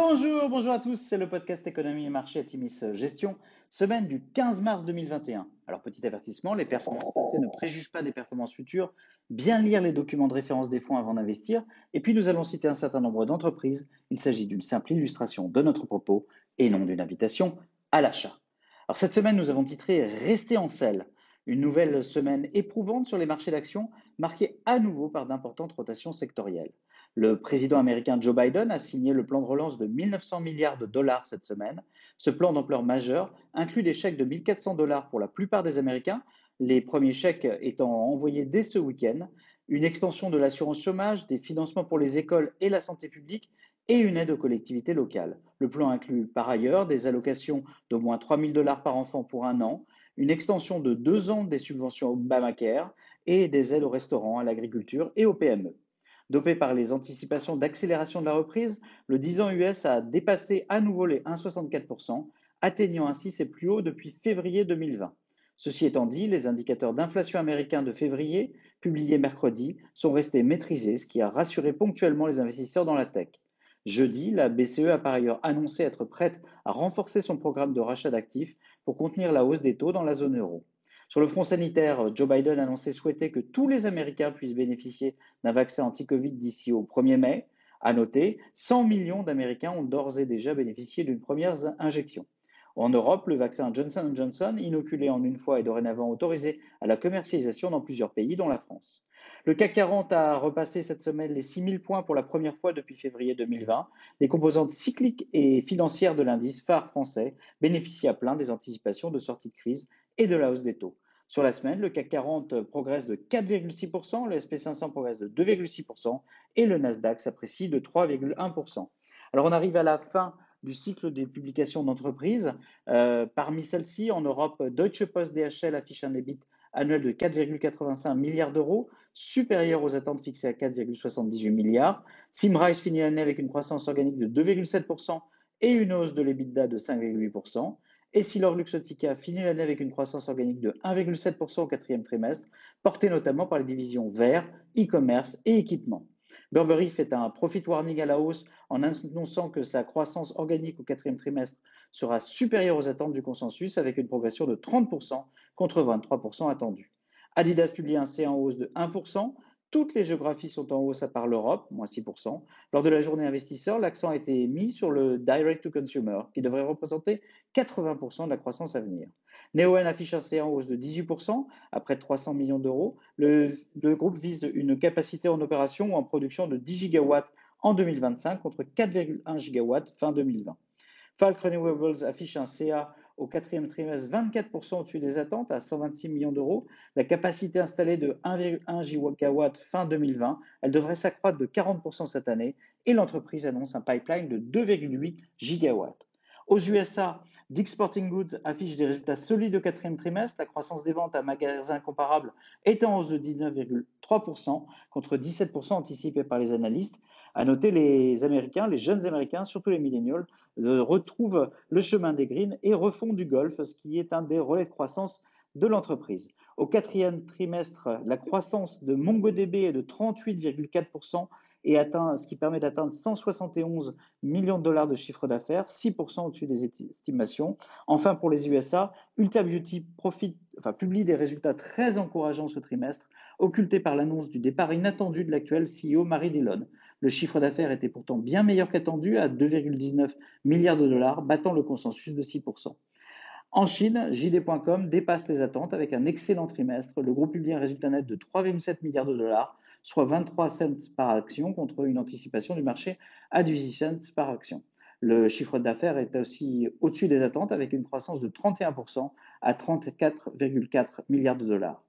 Bonjour, bonjour à tous, c'est le podcast Économie et Marché à Gestion, semaine du 15 mars 2021. Alors petit avertissement, les performances passées ne préjugent pas des performances futures, bien lire les documents de référence des fonds avant d'investir, et puis nous allons citer un certain nombre d'entreprises, il s'agit d'une simple illustration de notre propos et non d'une invitation à l'achat. Alors cette semaine nous avons titré Rester en selle, une nouvelle semaine éprouvante sur les marchés d'actions, marquée à nouveau par d'importantes rotations sectorielles. Le président américain Joe Biden a signé le plan de relance de 1900 milliards de dollars cette semaine. Ce plan d'ampleur majeure inclut des chèques de 1400 dollars pour la plupart des Américains, les premiers chèques étant envoyés dès ce week-end, une extension de l'assurance chômage, des financements pour les écoles et la santé publique et une aide aux collectivités locales. Le plan inclut par ailleurs des allocations d'au moins 3000 dollars par enfant pour un an, une extension de deux ans des subventions Obamacare et des aides aux restaurants, à l'agriculture et aux PME. Dopé par les anticipations d'accélération de la reprise, le 10 ans US a dépassé à nouveau les 1,64%, atteignant ainsi ses plus hauts depuis février 2020. Ceci étant dit, les indicateurs d'inflation américains de février, publiés mercredi, sont restés maîtrisés, ce qui a rassuré ponctuellement les investisseurs dans la tech. Jeudi, la BCE a par ailleurs annoncé être prête à renforcer son programme de rachat d'actifs pour contenir la hausse des taux dans la zone euro. Sur le front sanitaire, Joe Biden a annoncé souhaiter que tous les Américains puissent bénéficier d'un vaccin anti-Covid d'ici au 1er mai. À noter, 100 millions d'Américains ont d'ores et déjà bénéficié d'une première injection. En Europe, le vaccin Johnson Johnson, inoculé en une fois, est dorénavant autorisé à la commercialisation dans plusieurs pays, dont la France. Le CAC 40 a repassé cette semaine les 6000 points pour la première fois depuis février 2020. Les composantes cycliques et financières de l'indice phare français bénéficient à plein des anticipations de sortie de crise et de la hausse des taux. Sur la semaine, le CAC 40 progresse de 4,6%, le SP500 progresse de 2,6% et le Nasdaq s'apprécie de 3,1%. Alors on arrive à la fin du cycle des publications d'entreprises. Euh, parmi celles-ci, en Europe, Deutsche Post DHL affiche un EBIT annuel de 4,85 milliards d'euros, supérieur aux attentes fixées à 4,78 milliards. Simrise finit l'année avec une croissance organique de 2,7% et une hausse de l'EBITDA de 5,8%. Et si Luxottica finit l'année avec une croissance organique de 1,7% au quatrième trimestre, portée notamment par les divisions vert, e-commerce et équipement. Burberry fait un profit warning à la hausse en annonçant que sa croissance organique au quatrième trimestre sera supérieure aux attentes du consensus avec une progression de 30% contre 23% attendu. Adidas publie un C en hausse de 1%, toutes les géographies sont en hausse à part l'Europe, moins 6%. Lors de la journée investisseur, l'accent a été mis sur le direct to consumer, qui devrait représenter 80% de la croissance à venir. Neoen affiche un C en hausse de 18%, à près de 300 millions d'euros. Le, le, groupe vise une capacité en opération ou en production de 10 gigawatts en 2025 contre 4,1 gigawatts fin 2020. Falk Renewables affiche un CA au quatrième trimestre 24% au-dessus des attentes à 126 millions d'euros. La capacité installée de 1,1 gigawatt fin 2020, elle devrait s'accroître de 40% cette année et l'entreprise annonce un pipeline de 2,8 gigawatts. Aux USA, Dick Sporting Goods affiche des résultats solides au quatrième trimestre. La croissance des ventes à magasins comparables est en hausse de 19,3% contre 17% anticipé par les analystes. À noter, les Américains, les jeunes Américains, surtout les millennials, euh, retrouvent le chemin des greens et refont du golf, ce qui est un des relais de croissance de l'entreprise. Au quatrième trimestre, la croissance de MongoDB est de 38,4% et atteint, ce qui permet d'atteindre 171 millions de dollars de chiffre d'affaires, 6% au-dessus des estimations. Enfin, pour les USA, Ulta Beauty publie des résultats très encourageants ce trimestre, occultés par l'annonce du départ inattendu de l'actuel CEO Marie Dillon. Le chiffre d'affaires était pourtant bien meilleur qu'attendu, à 2,19 milliards de dollars, battant le consensus de 6%. En Chine, JD.com dépasse les attentes avec un excellent trimestre. Le groupe publie un résultat net de 3,7 milliards de dollars, soit 23 cents par action contre une anticipation du marché à 18 cents par action. Le chiffre d'affaires est aussi au-dessus des attentes avec une croissance de 31% à 34,4 milliards de dollars.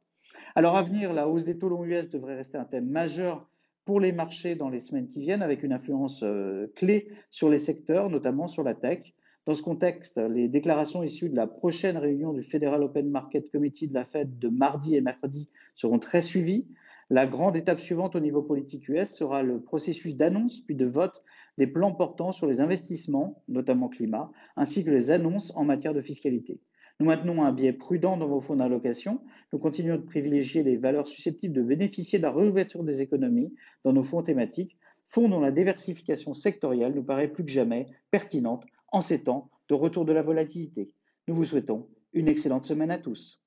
Alors à venir, la hausse des taux longs US devrait rester un thème majeur pour les marchés dans les semaines qui viennent avec une influence euh, clé sur les secteurs, notamment sur la tech. Dans ce contexte, les déclarations issues de la prochaine réunion du Federal Open Market Committee de la Fed de mardi et mercredi seront très suivies. La grande étape suivante au niveau politique US sera le processus d'annonce puis de vote des plans portant sur les investissements, notamment climat, ainsi que les annonces en matière de fiscalité. Nous maintenons un biais prudent dans vos fonds d'allocation. Nous continuons de privilégier les valeurs susceptibles de bénéficier de la réouverture des économies dans nos fonds thématiques fonds dont la diversification sectorielle nous paraît plus que jamais pertinente en ces temps de retour de la volatilité. Nous vous souhaitons une excellente semaine à tous.